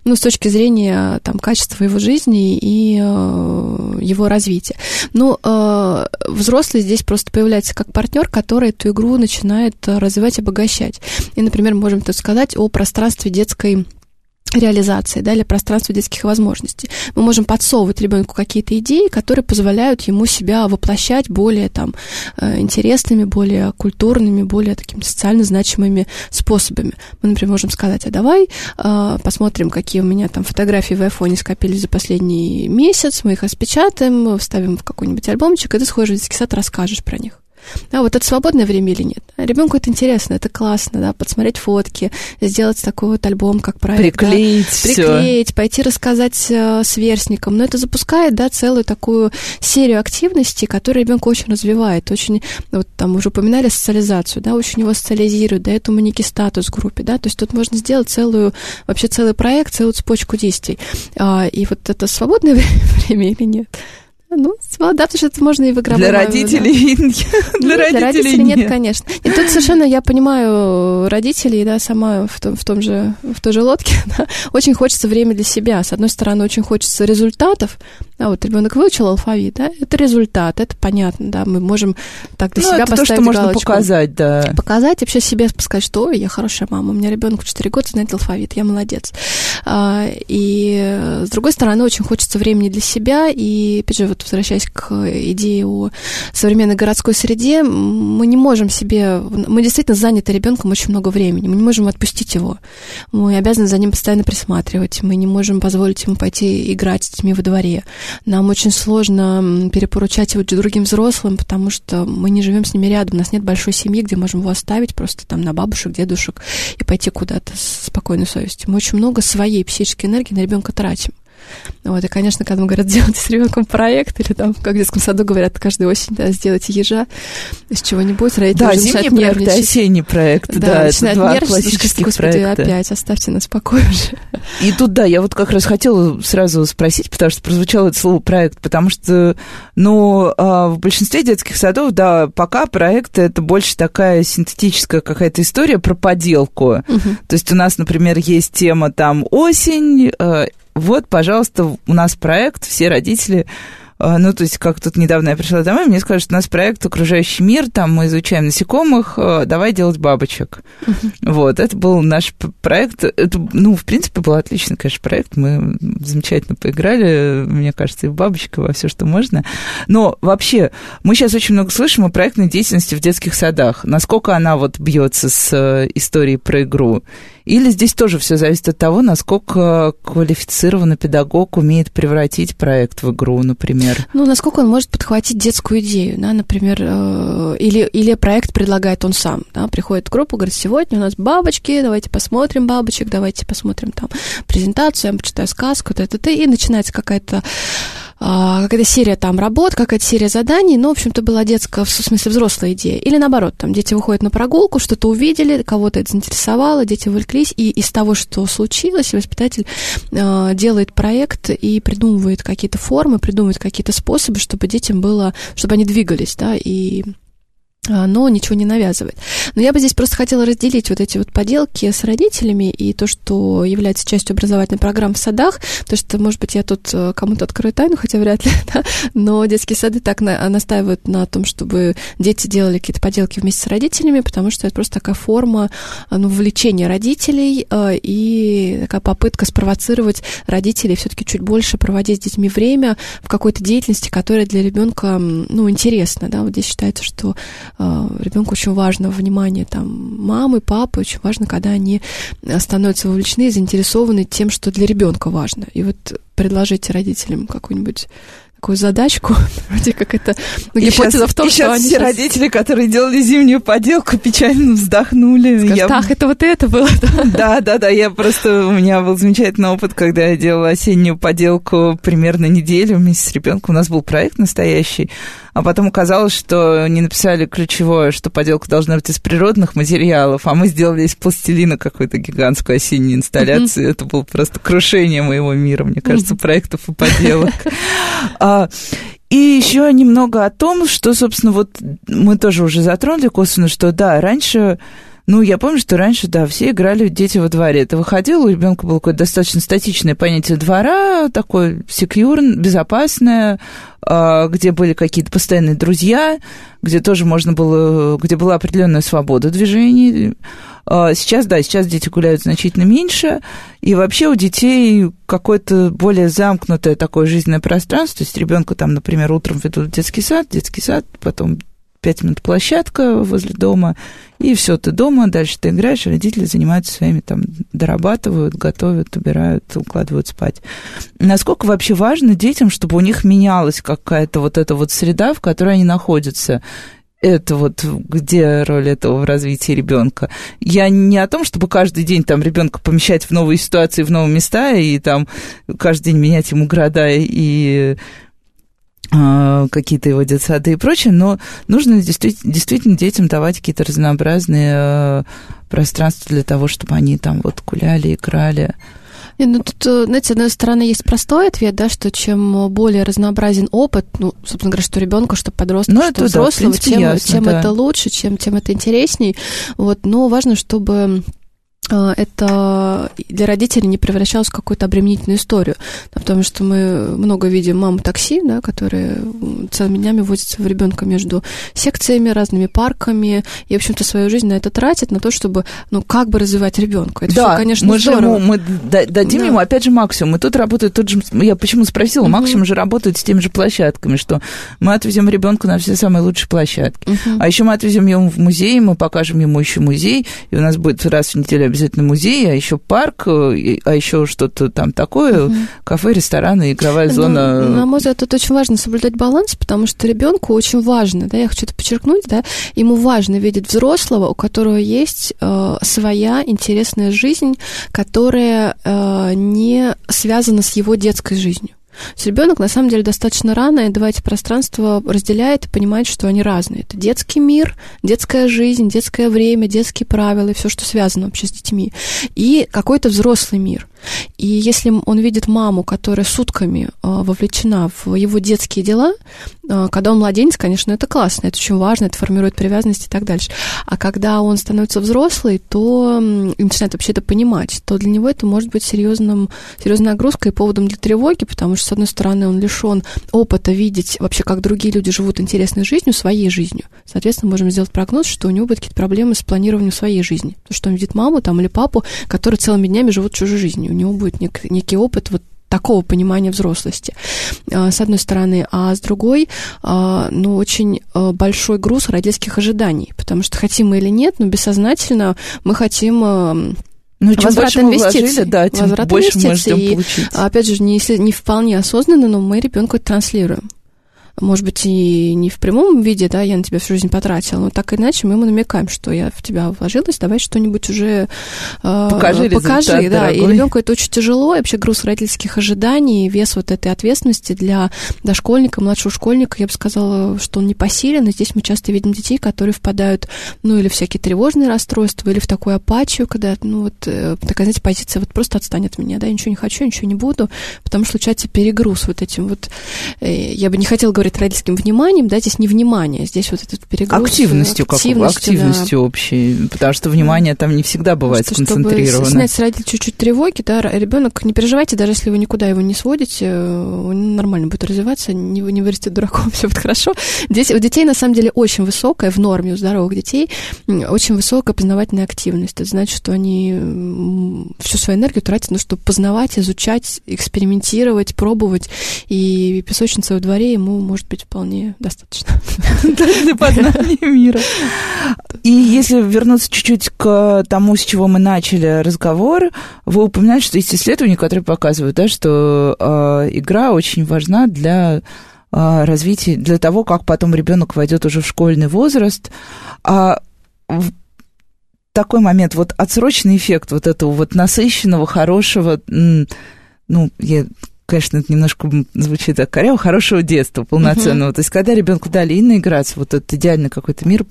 ну, с точки зрения там, качества его жизни и э, его развития. Ну, э, взрослый здесь просто появляется как партнер, который эту игру начинает развивать, обогащать. И, например, можем тут сказать о пространстве детской реализации, да, или пространства детских возможностей. Мы можем подсовывать ребенку какие-то идеи, которые позволяют ему себя воплощать более там э, интересными, более культурными, более такими социально значимыми способами. Мы, например, можем сказать, а давай э, посмотрим, какие у меня там фотографии в айфоне скопились за последний месяц, мы их распечатаем, вставим в какой-нибудь альбомчик, и ты сходишь в детский сад, расскажешь про них. Да, вот это свободное время или нет? Ребенку это интересно, это классно, да, подсмотреть фотки, сделать такой вот альбом, как проект. Приклеить да, Приклеить, пойти рассказать э, сверстникам. Но это запускает, да, целую такую серию активностей, которые ребенка очень развивает, очень, вот там уже упоминали социализацию, да, очень его социализирует, да, этому некий статус в группе, да, то есть тут можно сделать целую, вообще целый проект, целую цепочку действий. А, и вот это свободное [laughs] время или нет? Ну, да, потому что это можно и в игровом... [laughs] Для родителей да. для, родителей, для родителей нет, нет, конечно. И тут совершенно я понимаю родителей, да, сама в том, в том же, в той же лодке, [laughs] да, очень хочется время для себя. С одной стороны, очень хочется результатов. А вот ребенок выучил алфавит, да, это результат, это понятно, да, мы можем так для ну, себя это поставить то, что можно показать, да. Показать, вообще себе сказать, что ой, я хорошая мама, у меня ребенок в 4 года знает алфавит, я молодец. А, и с другой стороны, очень хочется времени для себя, и, опять же, вот возвращаясь к идее о современной городской среде, мы не можем себе... Мы действительно заняты ребенком очень много времени, мы не можем отпустить его. Мы обязаны за ним постоянно присматривать, мы не можем позволить ему пойти играть с детьми во дворе. Нам очень сложно перепоручать его другим взрослым, потому что мы не живем с ними рядом, у нас нет большой семьи, где можем его оставить просто там на бабушек, дедушек и пойти куда-то с спокойной совестью. Мы очень много своей психической энергии на ребенка тратим. Вот, и, конечно, когда мы говорят, делайте с ребенком проект, или там, как в детском саду говорят, каждую осень, да, сделайте ежа из чего-нибудь, родители да, уже зимний проект и осенний проект, да, да это два классических господи, проекта. опять, оставьте нас в покое уже. И тут, да, я вот как раз хотела сразу спросить, потому что прозвучало это слово проект, потому что, ну, а, в большинстве детских садов, да, пока проект это больше такая синтетическая какая-то история про поделку. Угу. То есть у нас, например, есть тема там осень, э, вот, пожалуйста, у нас проект, все родители а, ну, то есть, как тут недавно я пришла домой, мне сказали, что у нас проект «Окружающий мир», там мы изучаем насекомых, а, давай делать бабочек. Uh-huh. Вот, это был наш проект. Это, ну, в принципе, был отличный, конечно, проект. Мы замечательно поиграли, мне кажется, и в бабочек, и во все, что можно. Но вообще, мы сейчас очень много слышим о проектной деятельности в детских садах. Насколько она вот бьется с э, историей про игру? Или здесь тоже все зависит от того, насколько квалифицированный педагог умеет превратить проект в игру, например? Ну, насколько он может подхватить детскую идею, да, например, э, или, или проект предлагает он сам, да, приходит в группу, говорит, сегодня у нас бабочки, давайте посмотрим бабочек, давайте посмотрим там презентацию, я почитаю сказку, т.т. и начинается какая-то какая-то серия там работ, какая-то серия заданий, но, в общем-то, была детская, в смысле, взрослая идея. Или наоборот, там дети выходят на прогулку, что-то увидели, кого-то это заинтересовало, дети увлеклись, и из того, что случилось, воспитатель э, делает проект и придумывает какие-то формы, придумывает какие-то способы, чтобы детям было, чтобы они двигались, да, и а, но ничего не навязывает. Но я бы здесь просто хотела разделить вот эти вот поделки с родителями и то, что является частью образовательной программы в садах, то что, может быть, я тут э, кому-то открою тайну, хотя вряд ли, [laughs] да? но детские сады так на, настаивают на том, чтобы дети делали какие-то поделки вместе с родителями, потому что это просто такая форма ну, вовлечения родителей э, и такая попытка спровоцировать родителей все-таки чуть больше проводить с детьми время в какой-то деятельности, которая для ребенка ну, интересна. Да? Вот здесь считается, что а, ребенку очень важно внимание там мамы, папы, очень важно, когда они становятся вовлечены и заинтересованы тем, что для ребенка важно. И вот предложите родителям какую-нибудь такую задачку, [laughs] вроде как это ну, гипотеза сейчас, в том, и что сейчас они все сейчас... родители, которые делали зимнюю поделку, печально вздохнули. Скажут, я... ах, это вот это было. [laughs] Да, да, да, я просто, у меня был замечательный опыт, когда я делала осеннюю поделку примерно неделю вместе с ребенком. У нас был проект настоящий, а потом оказалось, что не написали ключевое, что поделка должна быть из природных материалов, а мы сделали из пластилина какую-то гигантскую осеннюю инсталляцию. Это было просто крушение моего мира, мне кажется, проектов и поделок. [laughs] А, и еще немного о том, что, собственно, вот мы тоже уже затронули косвенно, что да, раньше ну, я помню, что раньше, да, все играли дети во дворе. Это выходило, у ребенка было какое-то достаточно статичное понятие двора, такое секьюр, безопасное, а, где были какие-то постоянные друзья, где тоже можно было, где была определенная свобода движений. А, сейчас, да, сейчас дети гуляют значительно меньше, и вообще у детей какое-то более замкнутое такое жизненное пространство. То есть ребенка там, например, утром ведут в детский сад, детский сад, потом пять минут площадка возле дома, и все, ты дома, дальше ты играешь, родители занимаются своими, там, дорабатывают, готовят, убирают, укладывают спать. Насколько вообще важно детям, чтобы у них менялась какая-то вот эта вот среда, в которой они находятся? это вот где роль этого в развитии ребенка. Я не о том, чтобы каждый день там ребенка помещать в новые ситуации, в новые места и там каждый день менять ему города и а, какие-то его детсады и прочее, но нужно действительно, действительно детям давать какие-то разнообразные э, пространства для того, чтобы они там вот гуляли, играли. Не, ну тут, э, знаете, с одной стороны, есть простой ответ, да, что чем более разнообразен опыт, ну, собственно говоря, что ребенка, что подростка, ну, что взрослого, да, тем, ясно, тем да. это лучше, чем, тем это интересней. Вот, но важно, чтобы а, это для родителей не превращалось в какую-то обременительную историю. Потому что мы много видим мам такси, да, которые целыми днями возятся в ребенка между секциями, разными парками, и, в общем-то, свою жизнь на это тратят, на то, чтобы, ну, как бы развивать ребенка. Это да, все, конечно, мы здорово. Же ему, мы дадим да. ему, опять же, максимум. И тут работает тот же... Я почему спросила? Угу. Максимум же работает с теми же площадками, что мы отвезем ребенка на все самые лучшие площадки. Угу. А еще мы отвезем его в музей, мы покажем ему еще музей, и у нас будет раз в неделю обязательно музей, а еще парк, э, а еще что-то там такое, угу. кафе, рестораны, игровая ну, зона. Ну, на мой взгляд, тут очень важно соблюдать баланс, потому что ребенку очень важно, да, я хочу это подчеркнуть, да, ему важно видеть взрослого, у которого есть э, своя интересная жизнь, которая э, не связана с его детской жизнью. Ребенок на самом деле достаточно рано и два эти пространства разделяет и понимает, что они разные. Это детский мир, детская жизнь, детское время, детские правила и все, что связано вообще с детьми. И какой-то взрослый мир. И если он видит маму, которая сутками а, вовлечена в его детские дела, а, когда он младенец, конечно, это классно, это очень важно, это формирует привязанность и так дальше. А когда он становится взрослый, то и начинает вообще это понимать, то для него это может быть серьезным, серьезной нагрузкой и поводом для тревоги, потому что, с одной стороны, он лишен опыта видеть вообще, как другие люди живут интересной жизнью, своей жизнью. Соответственно, можем сделать прогноз, что у него будут какие-то проблемы с планированием своей жизни. Потому что он видит маму там или папу, которые целыми днями живут чужой жизнью. У него будет нек- некий опыт вот такого понимания взрослости, а, с одной стороны, а с другой, а, ну, очень а, большой груз родительских ожиданий, потому что хотим мы или нет, но бессознательно мы хотим ну, чем возврат больше инвестиций. Мы вложили, да, тем возврат больше мы ждем получить. И, опять же, не, не вполне осознанно, но мы ребенку это транслируем может быть, и не в прямом виде, да, я на тебя всю жизнь потратила, но так или иначе мы ему намекаем, что я в тебя вложилась, давай что-нибудь уже э, покажи, покажи да, дорогой. и ребенку это очень тяжело, и вообще груз родительских ожиданий, вес вот этой ответственности для дошкольника, младшего школьника, я бы сказала, что он не посилен, и здесь мы часто видим детей, которые впадают, ну, или всякие тревожные расстройства, или в такую апатию, когда, ну, вот э, такая, знаете, позиция, вот просто отстань от меня, да, я ничего не хочу, ничего не буду, потому что случается перегруз вот этим вот, э, я бы не хотела говорить говорить родительским вниманием, да, здесь не внимание, здесь вот этот перегруз. Активностью, активностью, как, активностью да. общей, потому что внимание там не всегда бывает что, сконцентрировано. Чтобы снять с родителей чуть-чуть тревоги, да, ребенок, не переживайте, даже если вы никуда его не сводите, он нормально будет развиваться, не, не вырастет дураком, [laughs] все будет хорошо. Здесь у детей, на самом деле, очень высокая, в норме у здоровых детей, очень высокая познавательная активность. Это значит, что они всю свою энергию тратят на то, чтобы познавать, изучать, экспериментировать, пробовать, и песочница во дворе ему может быть вполне достаточно. [laughs] Для познания мира. И если вернуться чуть-чуть к тому, с чего мы начали разговор, вы упоминали, что есть исследования, которые показывают, да, что э, игра очень важна для э, развития, для того, как потом ребенок войдет уже в школьный возраст. А такой момент, вот отсроченный эффект вот этого вот насыщенного, хорошего, ну, я конечно, это немножко звучит так коряво, хорошего детства полноценного. Uh-huh. То есть, когда ребенку дали наиграться, вот этот идеальный какой-то мир,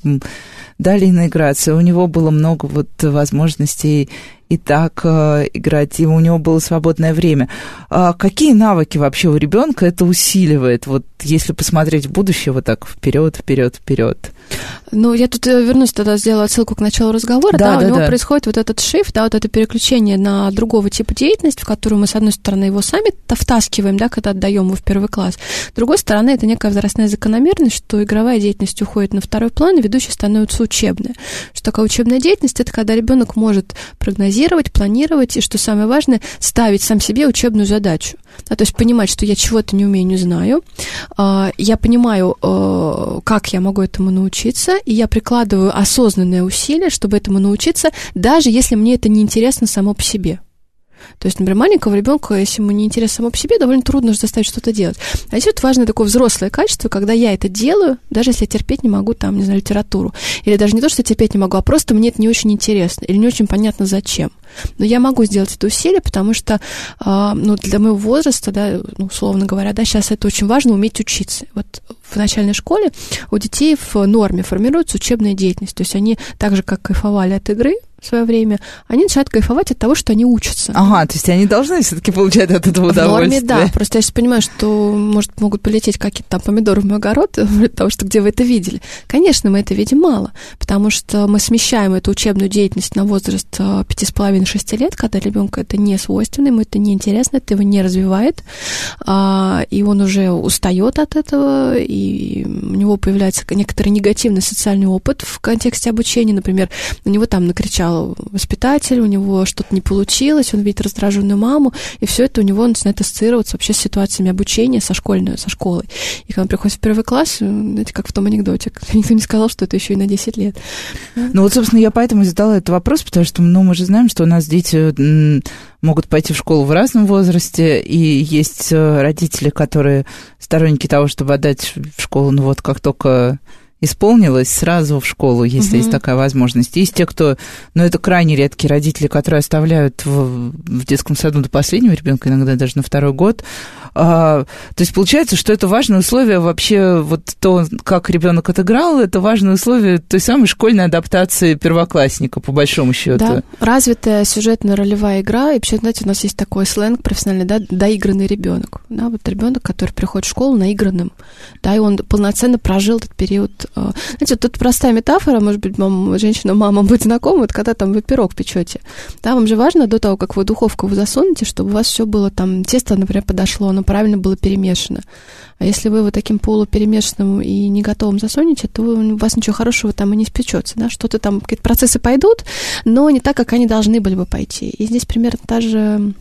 дали наиграться, у него было много вот возможностей и так э, играть, и у него было свободное время. А какие навыки вообще у ребенка это усиливает? Вот если посмотреть в будущее, вот так вперед, вперед, вперед. Ну, я тут э, вернусь тогда, сделаю отсылку к началу разговора. Да, да, да у него да. происходит вот этот шифт, да, вот это переключение на другого типа деятельности, в которую мы, с одной стороны, его сами втаскиваем, да, когда отдаем его в первый класс. С другой стороны, это некая возрастная закономерность, что игровая деятельность уходит на второй план, и ведущей становится учебная. Что такое учебная деятельность? Это когда ребенок может прогнозировать, планировать, и, что самое важное, ставить сам себе учебную задачу. Да, то есть понимать, что я чего-то не умею, не знаю. А, я понимаю, э, как я могу этому научиться, и я прикладываю осознанное усилие, чтобы этому научиться, даже если мне это не интересно само по себе. То есть, например, маленького ребенка, если ему не интересно само по себе, довольно трудно заставить что-то делать. А здесь вот важно такое взрослое качество, когда я это делаю, даже если я терпеть не могу, там, не знаю, литературу. Или даже не то, что терпеть не могу, а просто мне это не очень интересно, или не очень понятно зачем. Но я могу сделать это усилие, потому что, э, ну, для моего возраста, да, ну, условно говоря, да, сейчас это очень важно уметь учиться. Вот в начальной школе у детей в норме формируется учебная деятельность. То есть они так же, как кайфовали от игры, в свое время, они начинают кайфовать от того, что они учатся. Ага, то есть они должны все-таки получать от этого удовольствие. В норме, да. Просто я сейчас понимаю, что, может, могут полететь какие-то там помидоры в мой огород, [laughs] потому что где вы это видели. Конечно, мы это видим мало, потому что мы смещаем эту учебную деятельность на возраст 5,5-6 э, лет, когда ребенку это не свойственно, ему это не интересно, это его не развивает, а, и он уже устает от этого, и у него появляется некоторый негативный социальный опыт в контексте обучения, например, на него там накричал воспитатель, у него что-то не получилось, он видит раздраженную маму, и все это у него начинает ассоциироваться вообще с ситуациями обучения со школьной, со школой. И когда он приходит в первый класс, знаете, как в том анекдоте, [laughs] никто не сказал, что это еще и на 10 лет. Ну вот, собственно, я поэтому задала этот вопрос, потому что, ну, мы же знаем, что у нас дети могут пойти в школу в разном возрасте, и есть э, родители, которые сторонники того, чтобы отдать в школу, ну вот как только исполнилось сразу в школу, если угу. есть такая возможность. Есть те, кто, ну, это крайне редкие родители, которые оставляют в, в детском саду до последнего ребенка, иногда даже на второй год. А, то есть получается, что это важное условие вообще, вот то, как ребенок отыграл, это важное условие той самой школьной адаптации первоклассника, по большому счету. Да, развитая сюжетная ролевая игра, и вообще, знаете, у нас есть такой сленг профессиональный, да, доигранный ребенок. Да, вот ребенок, который приходит в школу наигранным, да, и он полноценно прожил этот период знаете, вот тут простая метафора, может быть, мам, женщина, мама будет знакома, вот когда там вы пирог печете. Да, вам же важно до того, как вы духовку вы засунете, чтобы у вас все было там, тесто, например, подошло, оно правильно было перемешано. А если вы вот таким полуперемешанным и не готовым засунете, то у вас ничего хорошего там и не спечется, да, что-то там, какие-то процессы пойдут, но не так, как они должны были бы пойти. И здесь примерно та же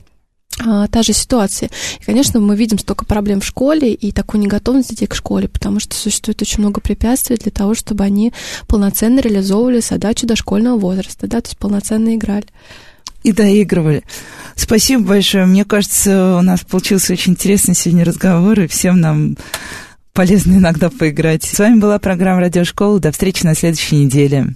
та же ситуация. И, конечно, мы видим столько проблем в школе и такую неготовность детей к школе, потому что существует очень много препятствий для того, чтобы они полноценно реализовывали задачу дошкольного возраста, да, то есть полноценно играли. И доигрывали. Спасибо большое. Мне кажется, у нас получился очень интересный сегодня разговор, и всем нам полезно иногда поиграть. С вами была программа «Радиошкола». До встречи на следующей неделе.